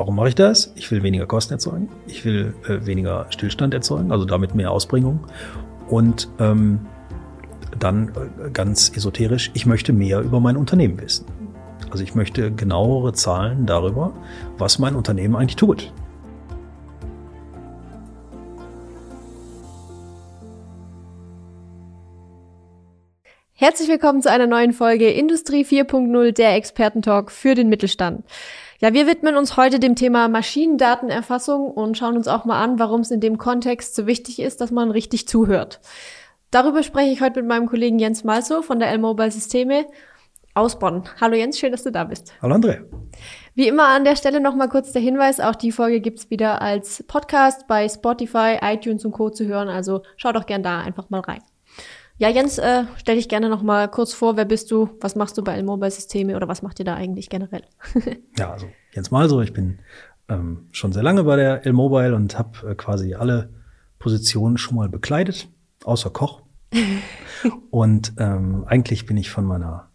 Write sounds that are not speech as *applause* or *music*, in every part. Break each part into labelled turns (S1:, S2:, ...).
S1: Warum mache ich das? Ich will weniger Kosten erzeugen. Ich will äh, weniger Stillstand erzeugen, also damit mehr Ausbringung. Und ähm, dann äh, ganz esoterisch, ich möchte mehr über mein Unternehmen wissen. Also ich möchte genauere Zahlen darüber, was mein Unternehmen eigentlich tut.
S2: Herzlich willkommen zu einer neuen Folge Industrie 4.0, der Expertentalk für den Mittelstand. Ja, wir widmen uns heute dem Thema Maschinendatenerfassung und schauen uns auch mal an, warum es in dem Kontext so wichtig ist, dass man richtig zuhört. Darüber spreche ich heute mit meinem Kollegen Jens Malso von der L-Mobile Systeme aus Bonn. Hallo Jens, schön, dass du da bist.
S1: Hallo André.
S2: Wie immer an der Stelle nochmal kurz der Hinweis, auch die Folge gibt's wieder als Podcast bei Spotify, iTunes und Co. zu hören, also schau doch gern da einfach mal rein. Ja, Jens, äh, stell dich gerne noch mal kurz vor. Wer bist du? Was machst du bei L-Mobile Systeme oder was macht ihr da eigentlich generell? *laughs*
S1: ja, also Jens Malso. Ich bin ähm, schon sehr lange bei der L-Mobile und habe äh, quasi alle Positionen schon mal bekleidet, außer Koch. *laughs* und ähm, eigentlich bin ich von meiner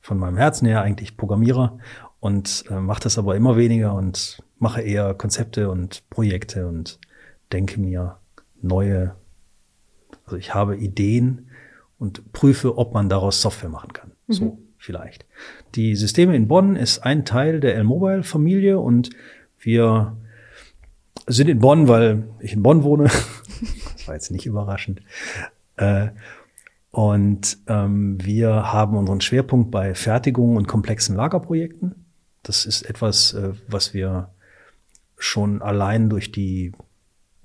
S1: von meinem Herzen her eigentlich Programmierer und äh, mache das aber immer weniger und mache eher Konzepte und Projekte und denke mir neue, also ich habe Ideen, und prüfe, ob man daraus Software machen kann. Mhm. So vielleicht. Die Systeme in Bonn ist ein Teil der L-Mobile-Familie und wir sind in Bonn, weil ich in Bonn wohne. *laughs* das war jetzt nicht überraschend. Äh, und ähm, wir haben unseren Schwerpunkt bei Fertigung und komplexen Lagerprojekten. Das ist etwas, äh, was wir schon allein durch die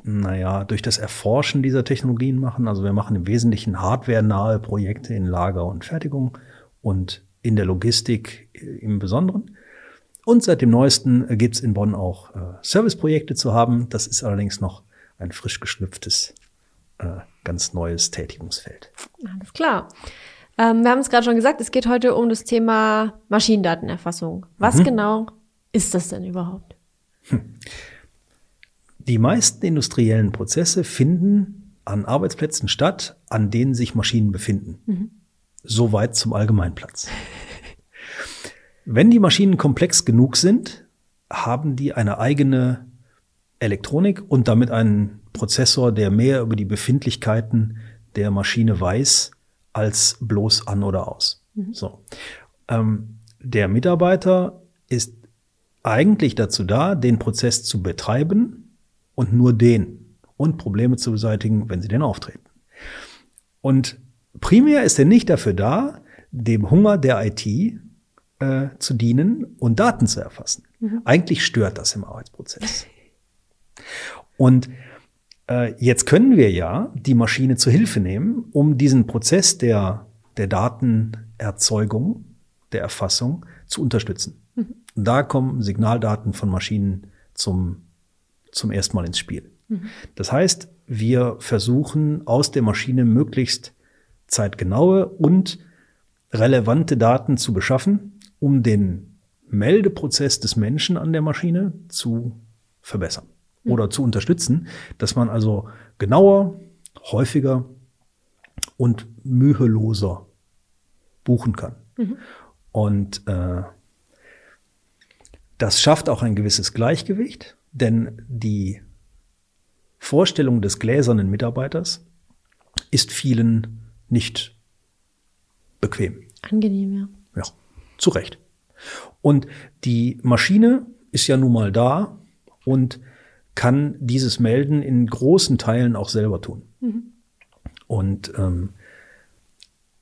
S1: naja, durch das Erforschen dieser Technologien machen. Also wir machen im Wesentlichen hardware-nahe Projekte in Lager und Fertigung und in der Logistik im Besonderen. Und seit dem neuesten gibt es in Bonn auch äh, Serviceprojekte zu haben. Das ist allerdings noch ein frisch geschlüpftes, äh, ganz neues Tätigungsfeld.
S2: Alles klar. Ähm, wir haben es gerade schon gesagt, es geht heute um das Thema Maschinendatenerfassung. Was mhm. genau ist das denn überhaupt? Hm.
S1: Die meisten industriellen Prozesse finden an Arbeitsplätzen statt, an denen sich Maschinen befinden. Mhm. Soweit zum Allgemeinplatz. Wenn die Maschinen komplex genug sind, haben die eine eigene Elektronik und damit einen Prozessor, der mehr über die Befindlichkeiten der Maschine weiß, als bloß an oder aus. Mhm. So. Ähm, der Mitarbeiter ist eigentlich dazu da, den Prozess zu betreiben und nur den und Probleme zu beseitigen, wenn sie denn auftreten. Und primär ist er nicht dafür da, dem Hunger der IT äh, zu dienen und Daten zu erfassen. Mhm. Eigentlich stört das im Arbeitsprozess. Und äh, jetzt können wir ja die Maschine zu Hilfe nehmen, um diesen Prozess der, der Datenerzeugung, der Erfassung zu unterstützen. Mhm. Und da kommen Signaldaten von Maschinen zum zum ersten Mal ins Spiel. Mhm. Das heißt, wir versuchen aus der Maschine möglichst zeitgenaue und relevante Daten zu beschaffen, um den Meldeprozess des Menschen an der Maschine zu verbessern mhm. oder zu unterstützen, dass man also genauer, häufiger und müheloser buchen kann. Mhm. Und äh, das schafft auch ein gewisses Gleichgewicht denn die Vorstellung des gläsernen Mitarbeiters ist vielen nicht bequem.
S2: Angenehm, ja.
S1: Ja, zu Recht. Und die Maschine ist ja nun mal da und kann dieses Melden in großen Teilen auch selber tun. Mhm. Und ähm,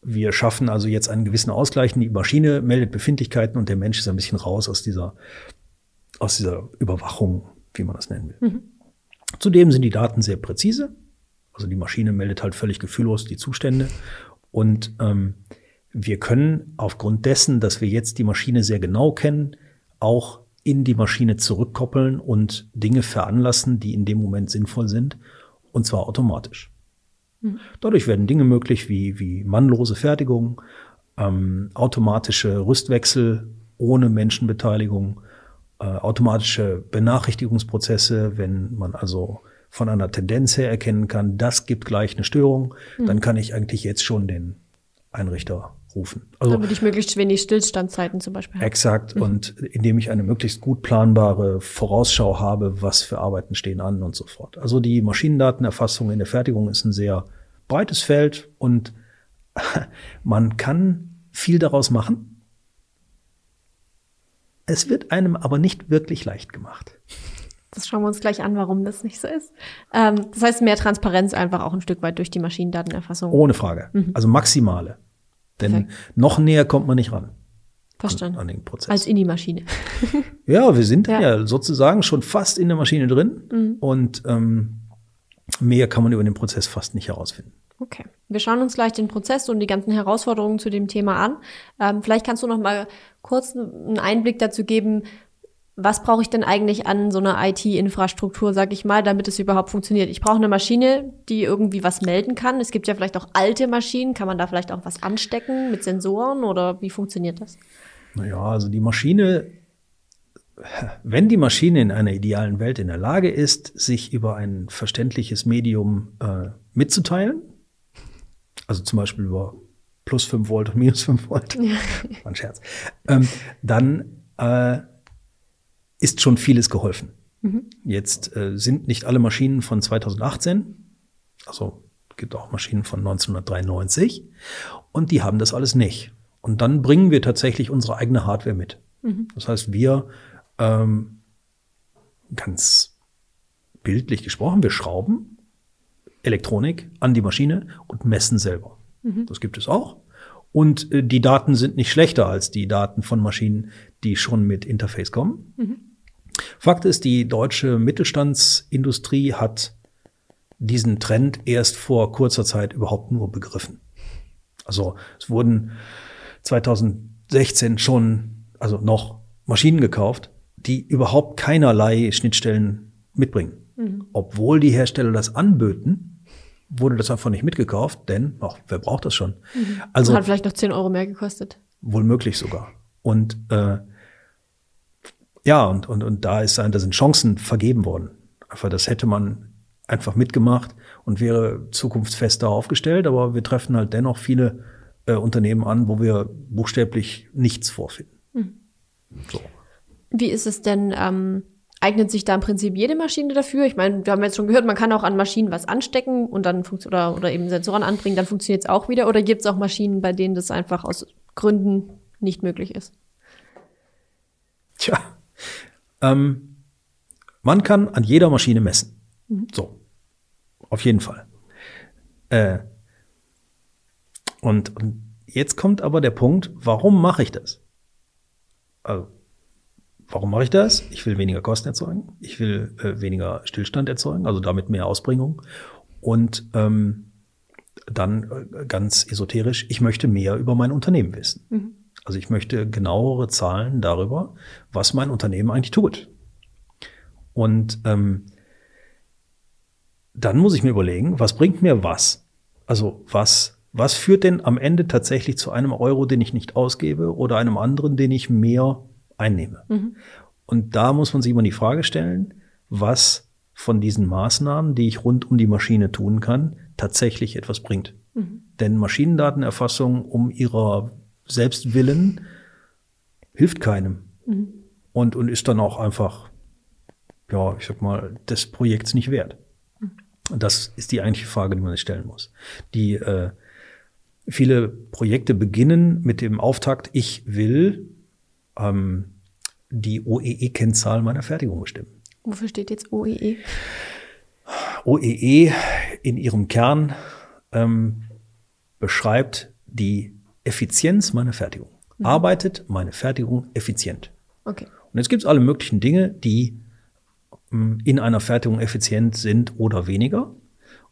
S1: wir schaffen also jetzt einen gewissen Ausgleich. Die Maschine meldet Befindlichkeiten und der Mensch ist ein bisschen raus aus dieser, aus dieser Überwachung wie man das nennen will. Mhm. Zudem sind die Daten sehr präzise. Also die Maschine meldet halt völlig gefühllos die Zustände. Und ähm, wir können aufgrund dessen, dass wir jetzt die Maschine sehr genau kennen, auch in die Maschine zurückkoppeln und Dinge veranlassen, die in dem Moment sinnvoll sind, und zwar automatisch. Mhm. Dadurch werden Dinge möglich wie, wie mannlose Fertigung, ähm, automatische Rüstwechsel ohne Menschenbeteiligung, äh, automatische Benachrichtigungsprozesse, wenn man also von einer Tendenz her erkennen kann, das gibt gleich eine Störung, mhm. dann kann ich eigentlich jetzt schon den Einrichter rufen.
S2: Also, Damit ich möglichst wenig Stillstandszeiten zum Beispiel
S1: habe. Exakt. Mhm. Und indem ich eine möglichst gut planbare Vorausschau habe, was für Arbeiten stehen an und so fort. Also die Maschinendatenerfassung in der Fertigung ist ein sehr breites Feld und *laughs* man kann viel daraus machen. Es wird einem aber nicht wirklich leicht gemacht.
S2: Das schauen wir uns gleich an, warum das nicht so ist. Ähm, das heißt, mehr Transparenz einfach auch ein Stück weit durch die Maschinendatenerfassung.
S1: Ohne Frage. Mhm. Also maximale. Denn Perfekt. noch näher kommt man nicht ran.
S2: Verstanden. An, an den Prozess. Als in die Maschine. *laughs*
S1: ja, wir sind ja. ja. sozusagen schon fast in der Maschine drin mhm. und ähm, mehr kann man über den Prozess fast nicht herausfinden.
S2: Okay. Wir schauen uns gleich den Prozess und die ganzen Herausforderungen zu dem Thema an. Ähm, vielleicht kannst du noch mal kurz einen Einblick dazu geben, was brauche ich denn eigentlich an so einer IT-Infrastruktur, sag ich mal, damit es überhaupt funktioniert? Ich brauche eine Maschine, die irgendwie was melden kann. Es gibt ja vielleicht auch alte Maschinen. Kann man da vielleicht auch was anstecken mit Sensoren oder wie funktioniert das?
S1: Naja, also die Maschine, wenn die Maschine in einer idealen Welt in der Lage ist, sich über ein verständliches Medium äh, mitzuteilen, also zum Beispiel über plus 5 Volt und minus 5 Volt, ja. *laughs* ein Scherz, ähm, dann äh, ist schon vieles geholfen. Mhm. Jetzt äh, sind nicht alle Maschinen von 2018, also gibt auch Maschinen von 1993 und die haben das alles nicht. Und dann bringen wir tatsächlich unsere eigene Hardware mit. Mhm. Das heißt, wir ähm, ganz bildlich gesprochen, wir schrauben Elektronik an die Maschine und messen selber. Mhm. Das gibt es auch. Und äh, die Daten sind nicht schlechter als die Daten von Maschinen, die schon mit Interface kommen. Mhm. Fakt ist, die deutsche Mittelstandsindustrie hat diesen Trend erst vor kurzer Zeit überhaupt nur begriffen. Also es wurden 2016 schon, also noch Maschinen gekauft, die überhaupt keinerlei Schnittstellen mitbringen. Mhm. Obwohl die Hersteller das anböten, wurde das einfach nicht mitgekauft, denn ach, wer braucht das schon?
S2: Mhm. Also hat vielleicht noch 10 Euro mehr gekostet.
S1: Wohl möglich sogar. Und äh, ja, und, und, und da ist, da sind Chancen vergeben worden. Einfach, das hätte man einfach mitgemacht und wäre zukunftsfester aufgestellt, aber wir treffen halt dennoch viele äh, Unternehmen an, wo wir buchstäblich nichts vorfinden. Mhm.
S2: So. Wie ist es denn, ähm, eignet sich da im Prinzip jede Maschine dafür? Ich meine, wir haben jetzt schon gehört, man kann auch an Maschinen was anstecken und dann oder, oder eben Sensoren anbringen, dann funktioniert es auch wieder. Oder gibt es auch Maschinen, bei denen das einfach aus Gründen nicht möglich ist?
S1: Tja, ähm, man kann an jeder Maschine messen. Mhm. So. Auf jeden Fall. Äh, und, und jetzt kommt aber der Punkt, warum mache ich das? Also, warum mache ich das? Ich will weniger Kosten erzeugen. Ich will äh, weniger Stillstand erzeugen, also damit mehr Ausbringung. Und ähm, dann äh, ganz esoterisch, ich möchte mehr über mein Unternehmen wissen. Mhm. Also ich möchte genauere Zahlen darüber, was mein Unternehmen eigentlich tut. Und ähm, dann muss ich mir überlegen, was bringt mir was? Also was, was führt denn am Ende tatsächlich zu einem Euro, den ich nicht ausgebe oder einem anderen, den ich mehr einnehme? Mhm. Und da muss man sich immer die Frage stellen, was von diesen Maßnahmen, die ich rund um die Maschine tun kann, tatsächlich etwas bringt. Mhm. Denn Maschinendatenerfassung um ihrer Selbstwillen hilft keinem. Mhm. Und, und ist dann auch einfach, ja, ich sag mal, des Projekts nicht wert. Mhm. Und das ist die eigentliche Frage, die man sich stellen muss. Die äh, viele Projekte beginnen mit dem Auftakt, ich will ähm, die OEE-Kennzahl meiner Fertigung bestimmen.
S2: Wofür steht jetzt OEE?
S1: OEE in ihrem Kern ähm, beschreibt die Effizienz meiner Fertigung. Mhm. Arbeitet meine Fertigung effizient? Okay. Und jetzt gibt es alle möglichen Dinge, die mm, in einer Fertigung effizient sind oder weniger.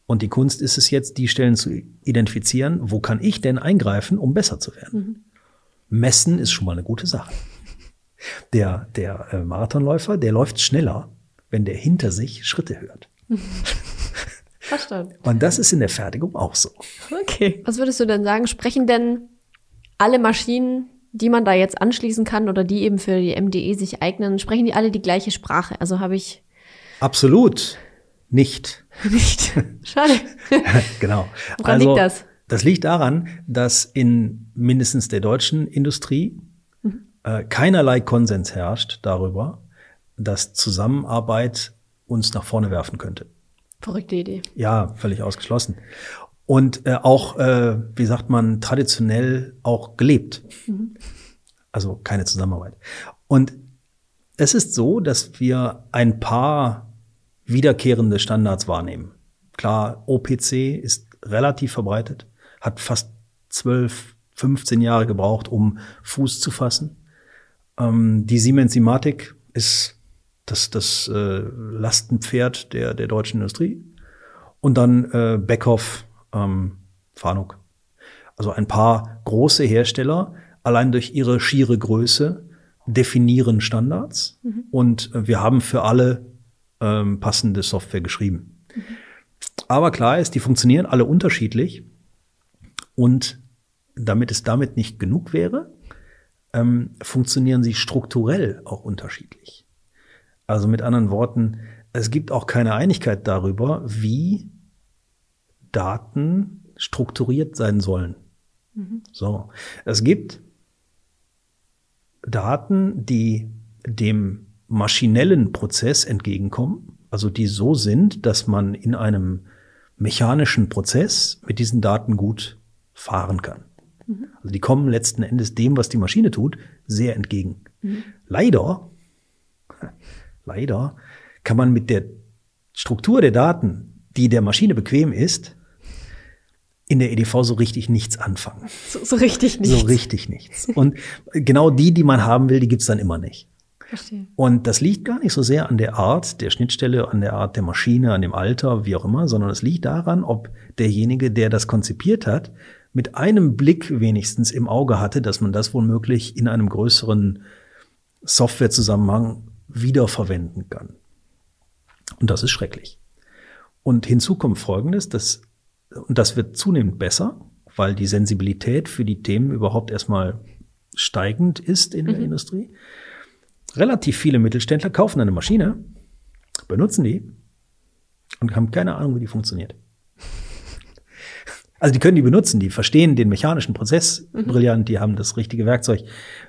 S1: Und die Kunst ist es jetzt, die Stellen zu identifizieren, wo kann ich denn eingreifen, um besser zu werden. Mhm. Messen ist schon mal eine gute Sache. Der, der äh, Marathonläufer, der läuft schneller, wenn der hinter sich Schritte hört. *laughs* Verstanden. Und das ist in der Fertigung auch so.
S2: Okay. Was würdest du denn sagen? Sprechen denn alle Maschinen, die man da jetzt anschließen kann oder die eben für die MDE sich eignen, sprechen die alle die gleiche Sprache? Also habe ich.
S1: Absolut nicht. *laughs*
S2: Nicht. Schade. *laughs*
S1: genau.
S2: Woran also, liegt das?
S1: Das liegt daran, dass in mindestens der deutschen Industrie mhm. äh, keinerlei Konsens herrscht darüber, dass Zusammenarbeit uns nach vorne werfen könnte.
S2: Verrückte Idee.
S1: Ja, völlig ausgeschlossen. Und äh, auch, äh, wie sagt man, traditionell auch gelebt. Mhm. Also keine Zusammenarbeit. Und es ist so, dass wir ein paar wiederkehrende Standards wahrnehmen. Klar, OPC ist relativ verbreitet, hat fast 12, 15 Jahre gebraucht, um Fuß zu fassen. Ähm, die Siemens Simatic ist das, das äh, Lastenpferd der, der deutschen Industrie. Und dann äh, Beckhoff, ähm, Fanuc. Also ein paar große Hersteller, allein durch ihre schiere Größe, definieren Standards. Mhm. Und äh, wir haben für alle ähm, passende Software geschrieben. Mhm. Aber klar ist, die funktionieren alle unterschiedlich. Und damit es damit nicht genug wäre, ähm, funktionieren sie strukturell auch unterschiedlich. Also mit anderen Worten, es gibt auch keine Einigkeit darüber, wie Daten strukturiert sein sollen. Mhm. So. Es gibt Daten, die dem maschinellen Prozess entgegenkommen, also die so sind, dass man in einem mechanischen Prozess mit diesen Daten gut fahren kann. Mhm. Also die kommen letzten Endes dem, was die Maschine tut, sehr entgegen. Mhm. Leider, *laughs* leider kann man mit der Struktur der Daten, die der Maschine bequem ist, in der EDV so richtig nichts anfangen.
S2: So, so richtig nichts.
S1: So richtig nichts. Und genau die, die man haben will, die gibt's dann immer nicht. Verstehe. Und das liegt gar nicht so sehr an der Art der Schnittstelle, an der Art der Maschine, an dem Alter, wie auch immer, sondern es liegt daran, ob derjenige, der das konzipiert hat, mit einem Blick wenigstens im Auge hatte, dass man das womöglich in einem größeren Softwarezusammenhang wiederverwenden kann. Und das ist schrecklich. Und hinzu kommt Folgendes, dass und das wird zunehmend besser, weil die Sensibilität für die Themen überhaupt erstmal steigend ist in der mhm. Industrie. Relativ viele Mittelständler kaufen eine Maschine, benutzen die und haben keine Ahnung, wie die funktioniert. Also die können die benutzen, die verstehen den mechanischen Prozess mhm. brillant, die haben das richtige Werkzeug,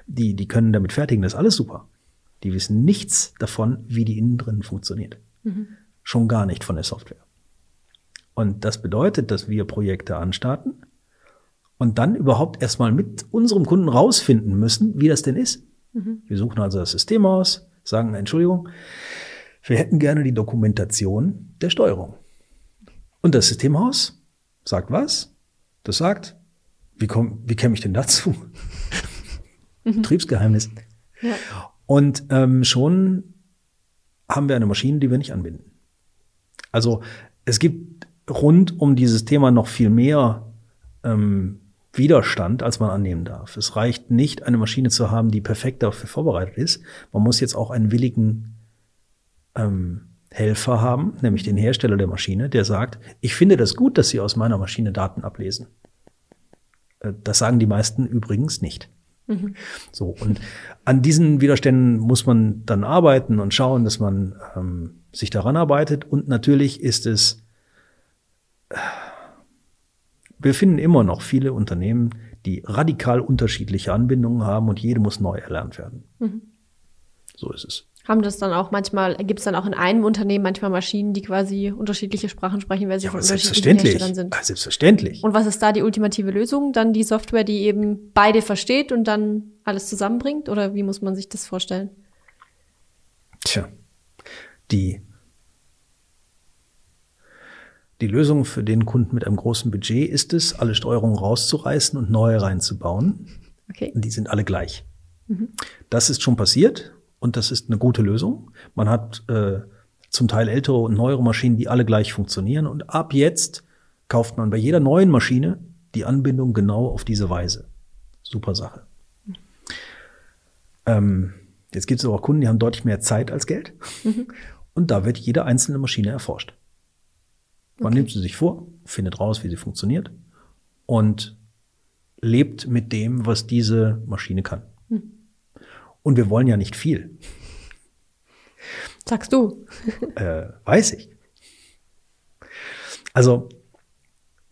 S1: die, die können damit fertigen, das ist alles super. Die wissen nichts davon, wie die innen drin funktioniert. Mhm. Schon gar nicht von der Software. Und das bedeutet, dass wir Projekte anstarten und dann überhaupt erstmal mit unserem Kunden rausfinden müssen, wie das denn ist. Mhm. Wir suchen also das System aus, sagen, Entschuldigung, wir hätten gerne die Dokumentation der Steuerung. Und das Systemhaus sagt was? Das sagt, wie, komm, wie käme ich denn dazu? *laughs* Mhm. Betriebsgeheimnis. Ja. Und ähm, schon haben wir eine Maschine, die wir nicht anbinden. Also es gibt rund um dieses Thema noch viel mehr ähm, Widerstand, als man annehmen darf. Es reicht nicht, eine Maschine zu haben, die perfekt dafür vorbereitet ist. Man muss jetzt auch einen willigen ähm, Helfer haben, nämlich den Hersteller der Maschine, der sagt, ich finde das gut, dass Sie aus meiner Maschine Daten ablesen. Äh, das sagen die meisten übrigens nicht. Mhm. So, und an diesen Widerständen muss man dann arbeiten und schauen, dass man ähm, sich daran arbeitet. Und natürlich ist es wir finden immer noch viele Unternehmen, die radikal unterschiedliche Anbindungen haben und jede muss neu erlernt werden. Mhm. So ist es.
S2: Haben das dann auch manchmal, gibt es dann auch in einem Unternehmen manchmal Maschinen, die quasi unterschiedliche Sprachen sprechen, weil sie ja, von unterschiedlichen Herstellern sind?
S1: Ja, selbstverständlich.
S2: Und was ist da die ultimative Lösung? Dann die Software, die eben beide versteht und dann alles zusammenbringt? Oder wie muss man sich das vorstellen?
S1: Tja, die die Lösung für den Kunden mit einem großen Budget ist es, alle Steuerungen rauszureißen und neue reinzubauen. Okay. Und die sind alle gleich. Mhm. Das ist schon passiert und das ist eine gute Lösung. Man hat äh, zum Teil ältere und neuere Maschinen, die alle gleich funktionieren. Und ab jetzt kauft man bei jeder neuen Maschine die Anbindung genau auf diese Weise. Super Sache. Mhm. Ähm, jetzt gibt es aber auch Kunden, die haben deutlich mehr Zeit als Geld. Mhm. Und da wird jede einzelne Maschine erforscht. Man okay. nimmt sie sich vor, findet raus, wie sie funktioniert und lebt mit dem, was diese Maschine kann. Hm. Und wir wollen ja nicht viel.
S2: Sagst du? *laughs*
S1: äh, weiß ich. Also,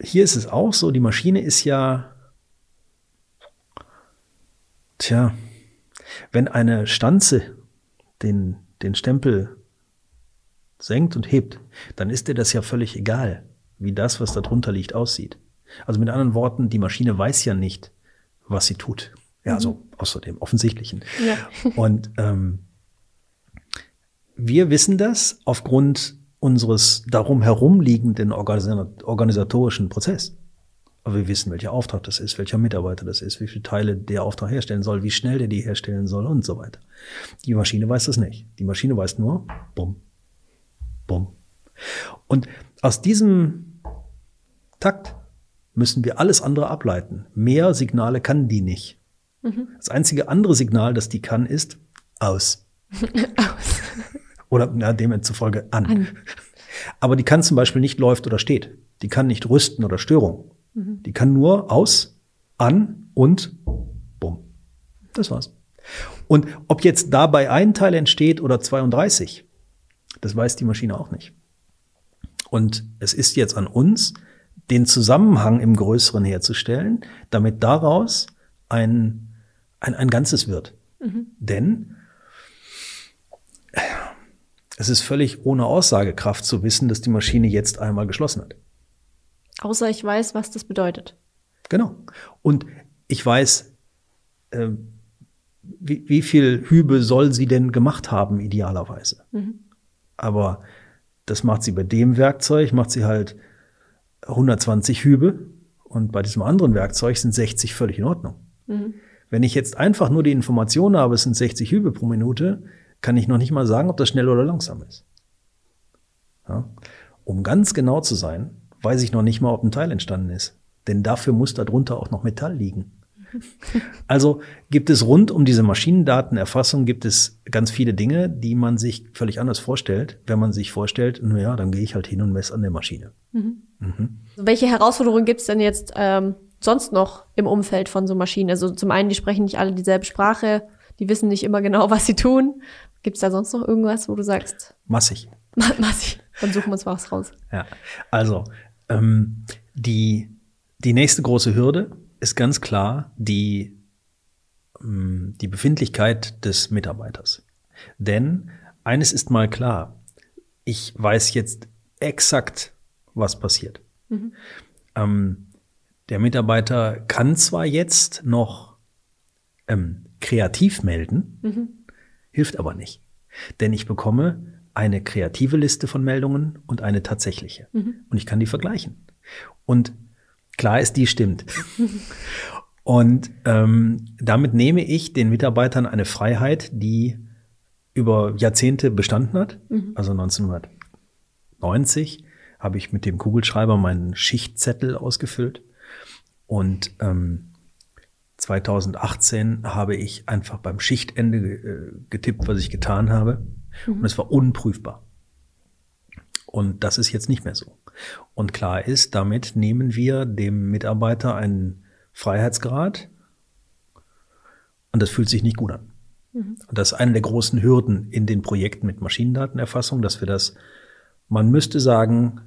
S1: hier ist es auch so, die Maschine ist ja, tja, wenn eine Stanze den, den Stempel senkt und hebt, dann ist dir das ja völlig egal, wie das, was da drunter liegt, aussieht. Also mit anderen Worten, die Maschine weiß ja nicht, was sie tut. Ja, also mhm. außer dem Offensichtlichen. Ja. *laughs* Und ähm, wir wissen das aufgrund unseres darum herumliegenden organisatorischen Prozess. Aber wir wissen, welcher Auftrag das ist, welcher Mitarbeiter das ist, wie viele Teile der Auftrag herstellen soll, wie schnell der die herstellen soll und so weiter. Die Maschine weiß das nicht. Die Maschine weiß nur, bumm, bumm. Und aus diesem Takt müssen wir alles andere ableiten. Mehr Signale kann die nicht. Mhm. Das einzige andere Signal, das die kann, ist aus. *laughs* aus. Oder ja, demzufolge an. an. Aber die kann zum Beispiel nicht läuft oder steht. Die kann nicht rüsten oder Störung. Mhm. Die kann nur aus, an und bumm. Das war's. Und ob jetzt dabei ein Teil entsteht oder 32, das weiß die Maschine auch nicht. Und es ist jetzt an uns, den Zusammenhang im Größeren herzustellen, damit daraus ein, ein, ein Ganzes wird. Mhm. Denn es ist völlig ohne Aussagekraft zu wissen, dass die Maschine jetzt einmal geschlossen hat.
S2: Außer ich weiß, was das bedeutet.
S1: Genau. Und ich weiß, äh, wie, wie viel Hübe soll sie denn gemacht haben, idealerweise. Mhm. Aber das macht sie bei dem Werkzeug, macht sie halt 120 Hübe. Und bei diesem anderen Werkzeug sind 60 völlig in Ordnung. Mhm. Wenn ich jetzt einfach nur die Information habe, es sind 60 Hübe pro Minute, kann ich noch nicht mal sagen, ob das schnell oder langsam ist. Ja? Um ganz genau zu sein, weiß ich noch nicht mal, ob ein Teil entstanden ist. Denn dafür muss darunter auch noch Metall liegen. Also gibt es rund um diese Maschinendatenerfassung gibt es ganz viele Dinge, die man sich völlig anders vorstellt, wenn man sich vorstellt, naja, dann gehe ich halt hin und messe an der Maschine. Mhm.
S2: Mhm. Welche Herausforderungen gibt es denn jetzt ähm, sonst noch im Umfeld von so Maschinen? Also zum einen, die sprechen nicht alle dieselbe Sprache, die wissen nicht immer genau, was sie tun. Gibt es da sonst noch irgendwas, wo du sagst?
S1: Massig.
S2: Massig. Dann suchen wir uns was raus.
S1: Ja, also ähm, die, die nächste große Hürde ist ganz klar die, ähm, die Befindlichkeit des Mitarbeiters. Denn eines ist mal klar, ich weiß jetzt exakt, was passiert. Mhm. Ähm, der Mitarbeiter kann zwar jetzt noch ähm, kreativ melden, mhm. hilft aber nicht. Denn ich bekomme eine kreative Liste von Meldungen und eine tatsächliche. Mhm. Und ich kann die vergleichen. Und klar ist, die stimmt. und ähm, damit nehme ich den Mitarbeitern eine Freiheit, die über Jahrzehnte bestanden hat. Mhm. Also 1990 habe ich mit dem Kugelschreiber meinen Schichtzettel ausgefüllt. Und ähm, 2018 habe ich einfach beim Schichtende äh, getippt, was ich getan habe. Mhm. Und es war unprüfbar. Und das ist jetzt nicht mehr so. Und klar ist, damit nehmen wir dem Mitarbeiter einen Freiheitsgrad. Und das fühlt sich nicht gut an. Mhm. Und das ist eine der großen Hürden in den Projekten mit Maschinendatenerfassung, dass wir das, man müsste sagen,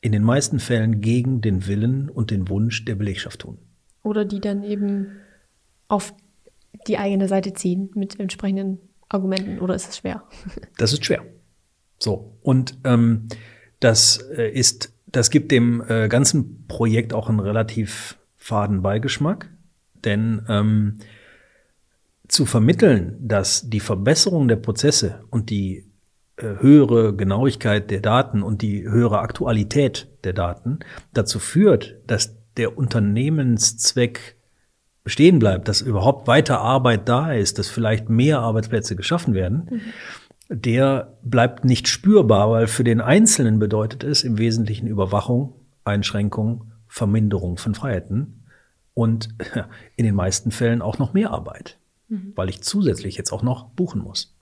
S1: in den meisten Fällen gegen den Willen und den Wunsch der Belegschaft tun.
S2: Oder die dann eben auf die eigene Seite ziehen mit entsprechenden Argumenten oder ist es schwer?
S1: Das ist schwer. So. Und ähm, das äh, ist, das gibt dem äh, ganzen Projekt auch einen relativ faden Beigeschmack. Denn ähm, zu vermitteln, dass die Verbesserung der Prozesse und die äh, höhere Genauigkeit der Daten und die höhere Aktualität der Daten dazu führt, dass der Unternehmenszweck bestehen bleibt, dass überhaupt weiter Arbeit da ist, dass vielleicht mehr Arbeitsplätze geschaffen werden, mhm. Der bleibt nicht spürbar, weil für den Einzelnen bedeutet es im Wesentlichen Überwachung, Einschränkung, Verminderung von Freiheiten und *laughs* in den meisten Fällen auch noch mehr Arbeit, mhm. weil ich zusätzlich jetzt auch noch buchen muss.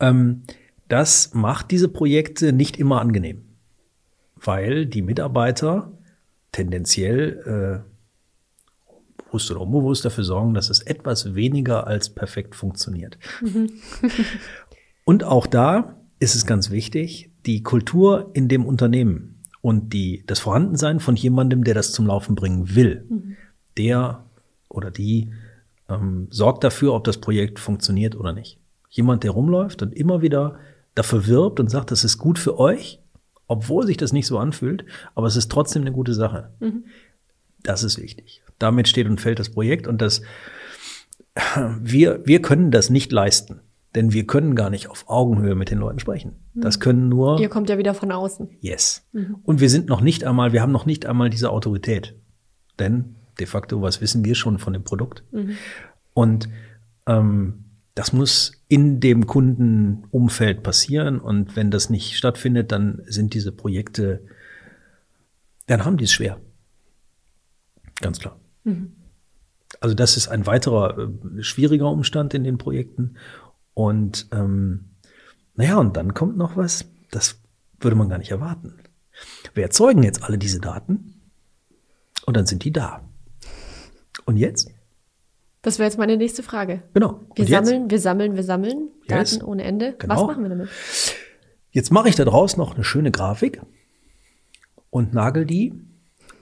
S1: Ähm, das macht diese Projekte nicht immer angenehm, weil die Mitarbeiter tendenziell äh, bewusst oder unbewusst dafür sorgen, dass es etwas weniger als perfekt funktioniert. Mhm. *laughs* Und auch da ist es ganz wichtig, die Kultur in dem Unternehmen und die, das Vorhandensein von jemandem, der das zum Laufen bringen will. Mhm. Der oder die ähm, sorgt dafür, ob das Projekt funktioniert oder nicht. Jemand, der rumläuft und immer wieder dafür wirbt und sagt, das ist gut für euch, obwohl sich das nicht so anfühlt, aber es ist trotzdem eine gute Sache. Mhm. Das ist wichtig. Damit steht und fällt das Projekt und das, wir, wir können das nicht leisten. Denn wir können gar nicht auf Augenhöhe mit den Leuten sprechen. Das mhm. können nur.
S2: Ihr kommt ja wieder von außen.
S1: Yes. Mhm. Und wir sind noch nicht einmal, wir haben noch nicht einmal diese Autorität. Denn de facto, was wissen wir schon von dem Produkt? Mhm. Und ähm, das muss in dem Kundenumfeld passieren. Und wenn das nicht stattfindet, dann sind diese Projekte, dann haben die es schwer. Ganz klar. Mhm. Also das ist ein weiterer äh, schwieriger Umstand in den Projekten. Und ähm, naja, und dann kommt noch was, das würde man gar nicht erwarten. Wir erzeugen jetzt alle diese Daten und dann sind die da. Und jetzt?
S2: Das wäre jetzt meine nächste Frage.
S1: Genau.
S2: Wir und sammeln, jetzt? wir sammeln, wir sammeln Daten yes. ohne Ende. Genau. Was machen wir damit?
S1: Jetzt mache ich da draus noch eine schöne Grafik und nagel die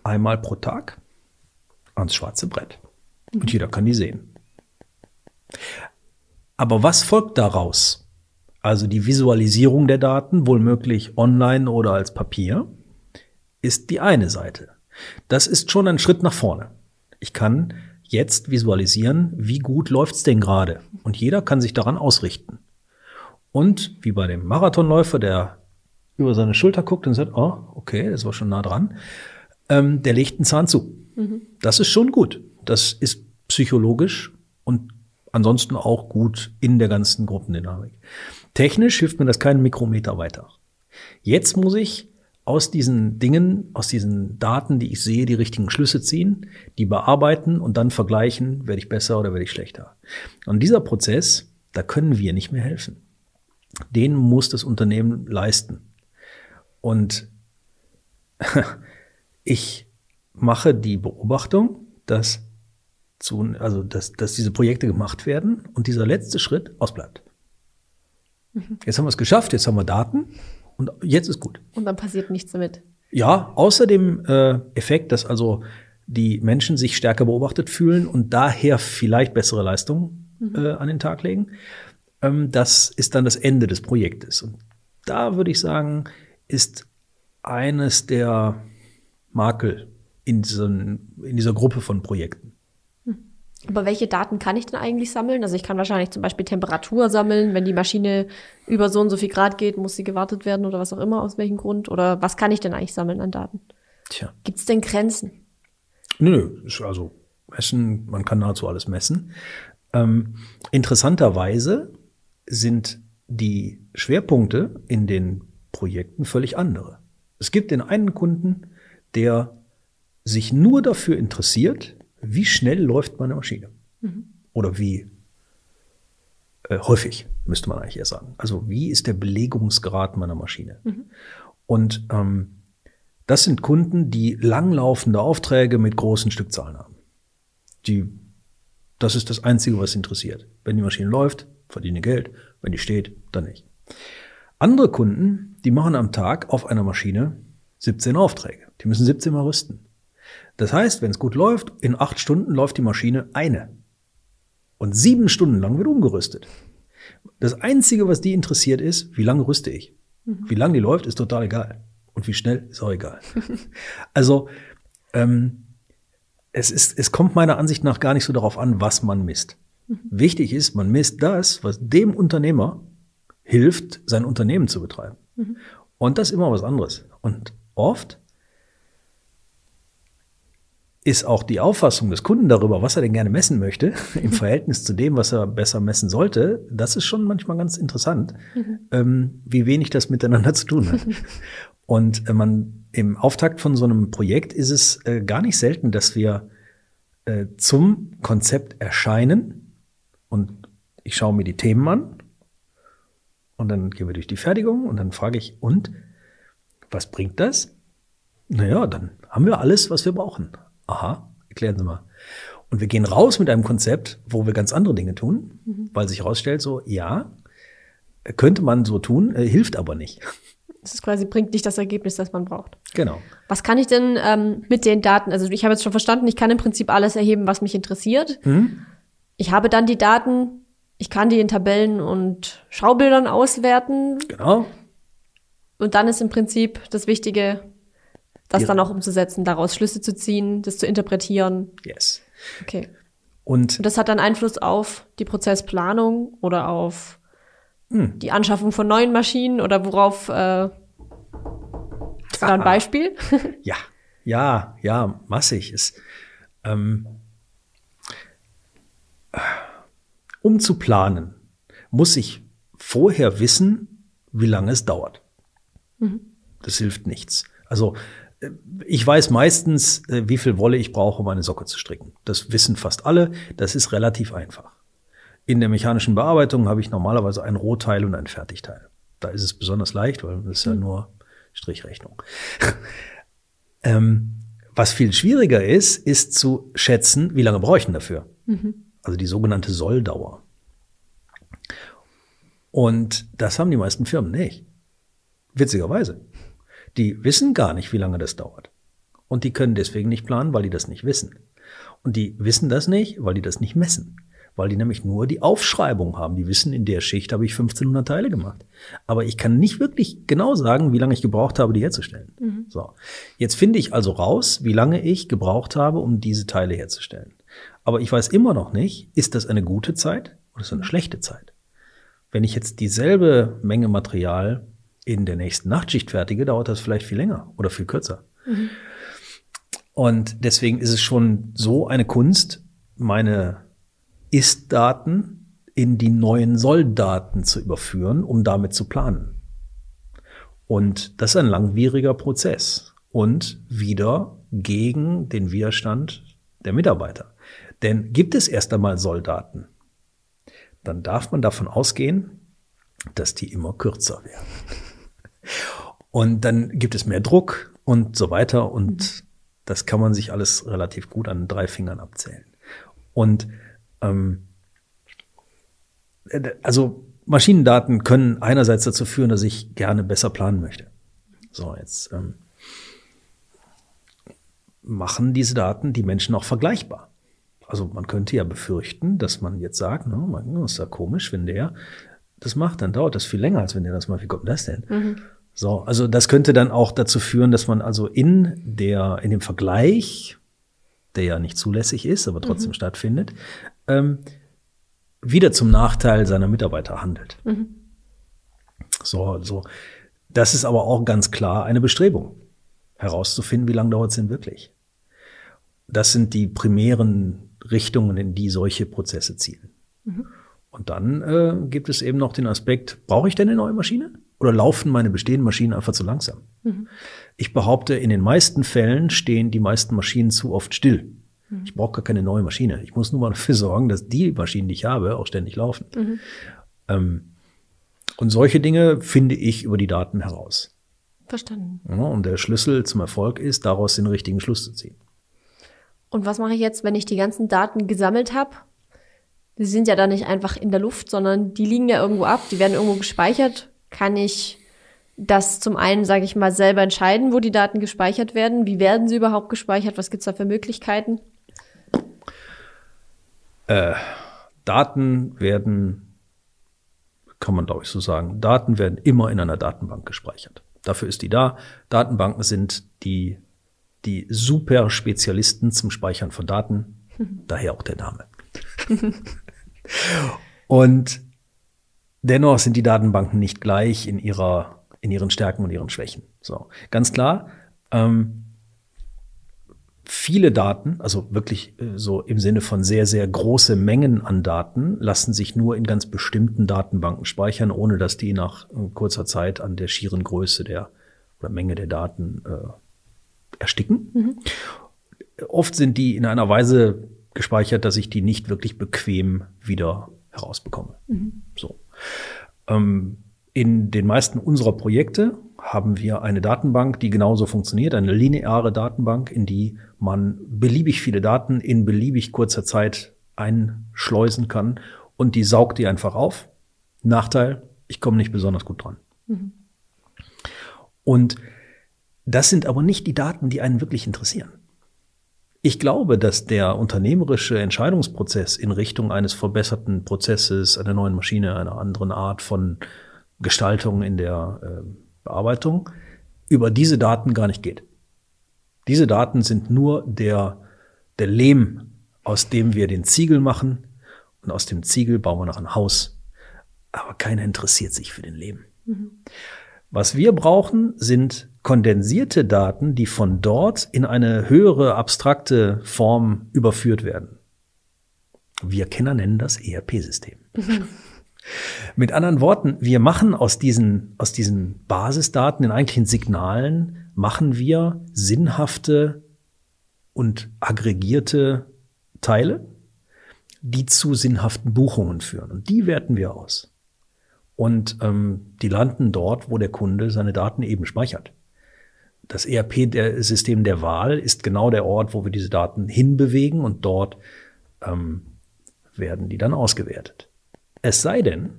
S1: einmal pro Tag ans schwarze Brett. Und mhm. jeder kann die sehen. Aber was folgt daraus? Also die Visualisierung der Daten, wohl möglich online oder als Papier, ist die eine Seite. Das ist schon ein Schritt nach vorne. Ich kann jetzt visualisieren, wie gut läuft's denn gerade? Und jeder kann sich daran ausrichten. Und wie bei dem Marathonläufer, der über seine Schulter guckt und sagt, oh, okay, das war schon nah dran, ähm, der legt einen Zahn zu. Das ist schon gut. Das ist psychologisch und ansonsten auch gut in der ganzen Gruppendynamik. Technisch hilft mir das keinen Mikrometer weiter. Jetzt muss ich aus diesen Dingen, aus diesen Daten, die ich sehe, die richtigen Schlüsse ziehen, die bearbeiten und dann vergleichen, werde ich besser oder werde ich schlechter. Und dieser Prozess, da können wir nicht mehr helfen. Den muss das Unternehmen leisten. Und *laughs* ich mache die Beobachtung, dass zu, also dass, dass diese Projekte gemacht werden und dieser letzte Schritt ausbleibt. Mhm. Jetzt haben wir es geschafft, jetzt haben wir Daten und jetzt ist gut.
S2: Und dann passiert nichts damit.
S1: Ja, außer dem äh, Effekt, dass also die Menschen sich stärker beobachtet fühlen und daher vielleicht bessere Leistungen mhm. äh, an den Tag legen. Ähm, das ist dann das Ende des Projektes. Und da würde ich sagen, ist eines der Makel in, diesen, in dieser Gruppe von Projekten.
S2: Aber welche Daten kann ich denn eigentlich sammeln? Also ich kann wahrscheinlich zum Beispiel Temperatur sammeln. Wenn die Maschine über so und so viel Grad geht, muss sie gewartet werden oder was auch immer, aus welchem Grund. Oder was kann ich denn eigentlich sammeln an Daten? Tja. Gibt es denn Grenzen?
S1: Nö, also messen, man kann nahezu alles messen. Ähm, interessanterweise sind die Schwerpunkte in den Projekten völlig andere. Es gibt den einen Kunden, der sich nur dafür interessiert, wie schnell läuft meine Maschine? Mhm. Oder wie äh, häufig, müsste man eigentlich eher sagen. Also wie ist der Belegungsgrad meiner Maschine? Mhm. Und ähm, das sind Kunden, die langlaufende Aufträge mit großen Stückzahlen haben. Die, das ist das Einzige, was interessiert. Wenn die Maschine läuft, verdiene Geld. Wenn die steht, dann nicht. Andere Kunden, die machen am Tag auf einer Maschine 17 Aufträge. Die müssen 17 mal rüsten. Das heißt, wenn es gut läuft, in acht Stunden läuft die Maschine eine. Und sieben Stunden lang wird umgerüstet. Das Einzige, was die interessiert, ist, wie lange rüste ich. Mhm. Wie lange die läuft, ist total egal. Und wie schnell, ist auch egal. *laughs* also, ähm, es, ist, es kommt meiner Ansicht nach gar nicht so darauf an, was man misst. Mhm. Wichtig ist, man misst das, was dem Unternehmer hilft, sein Unternehmen zu betreiben. Mhm. Und das ist immer was anderes. Und oft ist auch die Auffassung des Kunden darüber, was er denn gerne messen möchte, *laughs* im Verhältnis zu dem, was er besser messen sollte, das ist schon manchmal ganz interessant, mhm. ähm, wie wenig das miteinander zu tun hat. *laughs* Und äh, man im Auftakt von so einem Projekt ist es äh, gar nicht selten, dass wir äh, zum Konzept erscheinen und ich schaue mir die Themen an und dann gehen wir durch die Fertigung und dann frage ich, und was bringt das? Naja, dann haben wir alles, was wir brauchen. Aha, erklären Sie mal. Und wir gehen raus mit einem Konzept, wo wir ganz andere Dinge tun, mhm. weil sich herausstellt, so, ja, könnte man so tun, äh, hilft aber nicht.
S2: Das ist quasi bringt nicht das Ergebnis, das man braucht.
S1: Genau.
S2: Was kann ich denn ähm, mit den Daten? Also ich habe jetzt schon verstanden, ich kann im Prinzip alles erheben, was mich interessiert.
S1: Mhm.
S2: Ich habe dann die Daten, ich kann die in Tabellen und Schaubildern auswerten.
S1: Genau.
S2: Und dann ist im Prinzip das Wichtige, das
S1: Ja.
S2: dann auch umzusetzen, daraus Schlüsse zu ziehen, das zu interpretieren.
S1: Yes.
S2: Okay.
S1: Und
S2: Und das hat dann Einfluss auf die Prozessplanung oder auf
S1: Hm.
S2: die Anschaffung von neuen Maschinen oder worauf äh, hast du da ein Beispiel? *laughs*
S1: ja, ja, ja, massig ist. Ähm, um zu planen, muss ich vorher wissen, wie lange es dauert. Das hilft nichts. Also ich weiß meistens, äh, wie viel Wolle ich brauche, um eine Socke zu stricken. Das wissen fast alle. Das ist relativ einfach. In der mechanischen Bearbeitung habe ich normalerweise ein Rohteil und ein Fertigteil. Da ist es besonders leicht, weil das ist ja nur Strichrechnung. *laughs* ähm, was viel schwieriger ist, ist zu schätzen, wie lange brauche ich denn dafür? Also die sogenannte Solldauer. Und das haben die meisten Firmen nicht. Witzigerweise. Die wissen gar nicht, wie lange das dauert. Und die können deswegen nicht planen, weil die das nicht wissen. Und die wissen das nicht, weil die das nicht messen. Weil die nämlich nur die Aufschreibung haben. Die wissen, in der Schicht habe ich 1500 Teile gemacht. Aber ich kann nicht wirklich genau sagen, wie lange ich gebraucht habe, die herzustellen. So. Jetzt finde ich also raus, wie lange ich gebraucht habe, um diese Teile herzustellen. Aber ich weiß immer noch nicht, ist das eine gute Zeit oder ist das eine schlechte Zeit? Wenn ich jetzt dieselbe Menge Material in der nächsten Nachtschicht fertige, dauert das vielleicht viel länger oder viel kürzer. Und deswegen ist es schon so eine Kunst, meine Ist-Daten in die neuen Soll-Daten zu überführen, um damit zu planen. Und das ist ein langwieriger Prozess und wieder gegen den Widerstand der Mitarbeiter. Denn gibt es erst einmal Solldaten, dann darf man davon ausgehen, dass die immer kürzer werden. Und dann gibt es mehr Druck und so weiter und das kann man sich alles relativ gut an drei Fingern abzählen. Und ähm, äh, also Maschinendaten können einerseits dazu führen, dass ich gerne besser planen möchte. So, jetzt ähm, machen diese Daten die Menschen auch vergleichbar. Also man könnte ja befürchten, dass man jetzt sagt, no, man, das ist ja komisch, wenn der das macht, dann dauert das viel länger, als wenn der das macht. Wie kommt das denn? So, also das könnte dann auch dazu führen, dass man also in der, in dem Vergleich, der ja nicht zulässig ist, aber trotzdem stattfindet, ähm, wieder zum Nachteil seiner Mitarbeiter handelt. So, so. Das ist aber auch ganz klar eine Bestrebung, herauszufinden, wie lange dauert es denn wirklich. Das sind die primären Richtungen, in die solche Prozesse zielen. Und dann äh, gibt es eben noch den Aspekt, brauche ich denn eine neue Maschine? Oder laufen meine bestehenden Maschinen einfach zu langsam? Ich behaupte, in den meisten Fällen stehen die meisten Maschinen zu oft still. Ich brauche gar keine neue Maschine. Ich muss nur mal dafür sorgen, dass die Maschinen, die ich habe, auch ständig laufen. Ähm, und solche Dinge finde ich über die Daten heraus.
S2: Verstanden.
S1: Ja, und der Schlüssel zum Erfolg ist, daraus den richtigen Schluss zu ziehen.
S2: Und was mache ich jetzt, wenn ich die ganzen Daten gesammelt habe? Die sind ja dann nicht einfach in der Luft, sondern die liegen ja irgendwo ab, die werden irgendwo gespeichert. Kann ich das zum einen, sage ich mal, selber entscheiden, wo die Daten gespeichert werden? Wie werden sie überhaupt gespeichert? Was gibt's da für Möglichkeiten?
S1: Daten werden, kann man glaube ich so sagen, Daten werden immer in einer Datenbank gespeichert. Dafür ist die da. Datenbanken sind die, die super Spezialisten zum Speichern von Daten. *laughs* Daher auch der Name. und dennoch sind die Datenbanken nicht gleich in ihrer, in ihren Stärken und ihren Schwächen. So, ganz klar. Ähm, viele Daten, also wirklich äh, so im Sinne von sehr, sehr große Mengen an Daten, lassen sich nur in ganz bestimmten Datenbanken speichern, ohne dass die nach äh, kurzer Zeit an der schieren Größe der oder Menge der Daten äh, ersticken. Oft sind die in einer Weise gespeichert, dass ich die nicht wirklich bequem wieder herausbekomme. So. Ähm, in den meisten unserer Projekte haben wir eine Datenbank, die genauso funktioniert, eine lineare Datenbank, in die man beliebig viele Daten in beliebig kurzer Zeit einschleusen kann und die saugt die einfach auf. Nachteil, ich komme nicht besonders gut dran. Und das sind aber nicht die Daten, die einen wirklich interessieren. Ich glaube, dass der unternehmerische Entscheidungsprozess in Richtung eines verbesserten Prozesses, einer neuen Maschine, einer anderen Art von Gestaltung in der äh, Bearbeitung über diese Daten gar nicht geht. Diese Daten sind nur der, der Lehm, aus dem wir den Ziegel machen und aus dem Ziegel bauen wir noch ein Haus. Aber keiner interessiert sich für den Lehm. Mhm. Was wir brauchen, sind kondensierte Daten, die von dort in eine höhere abstrakte Form überführt werden. Wir Kenner nennen das ERP-System. *laughs* Mit anderen Worten, wir machen aus diesen, aus diesen Basisdaten, den eigentlichen Signalen, machen wir sinnhafte und aggregierte Teile, die zu sinnhaften Buchungen führen. Und die werten wir aus. Und ähm, die landen dort, wo der Kunde seine Daten eben speichert das ERP-System der Wahl ist genau der Ort, wo wir diese Daten hinbewegen und dort ähm, werden die dann ausgewertet. Es sei denn,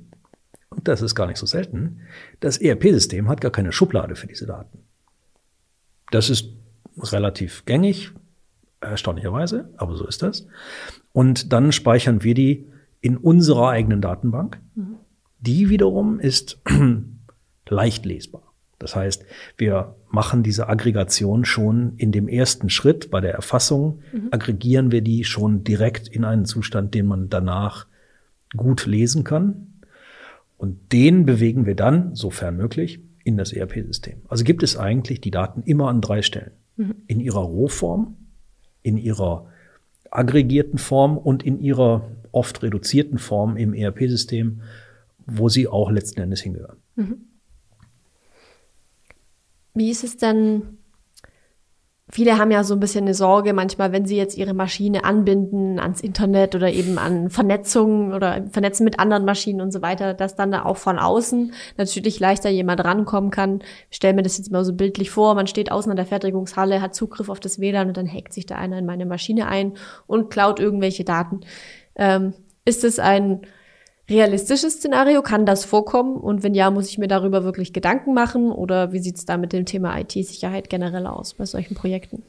S1: und das ist gar nicht so selten, das ERP-System hat gar keine Schublade für diese Daten. Das ist relativ gängig, erstaunlicherweise, aber so ist das. Und dann speichern wir die in unserer eigenen Datenbank. Mhm. Die wiederum ist *clears throat* leicht lesbar. Das heißt, wir machen diese Aggregation schon in dem ersten Schritt bei der Erfassung, mhm. aggregieren wir die schon direkt in einen Zustand, den man danach gut lesen kann. Und den bewegen wir dann, sofern möglich, in das ERP-System. Also gibt es eigentlich die Daten immer an drei Stellen. Mhm. In ihrer Rohform, in ihrer aggregierten Form und in ihrer oft reduzierten Form im ERP-System, wo sie auch letzten Endes hingehören. Mhm.
S2: Wie ist es denn? Viele haben ja so ein bisschen eine Sorge, manchmal, wenn sie jetzt ihre Maschine anbinden ans Internet oder eben an Vernetzung oder vernetzen mit anderen Maschinen und so weiter, dass dann da auch von außen natürlich leichter jemand rankommen kann. Ich stelle mir das jetzt mal so bildlich vor, man steht außen an der Fertigungshalle, hat Zugriff auf das WLAN und dann hackt sich da einer in meine Maschine ein und klaut irgendwelche Daten. Ähm, ist es ein realistisches Szenario? Kann das vorkommen? Und wenn ja, muss ich mir darüber wirklich Gedanken machen? Oder wie sieht es da mit dem Thema IT-Sicherheit generell aus bei solchen Projekten?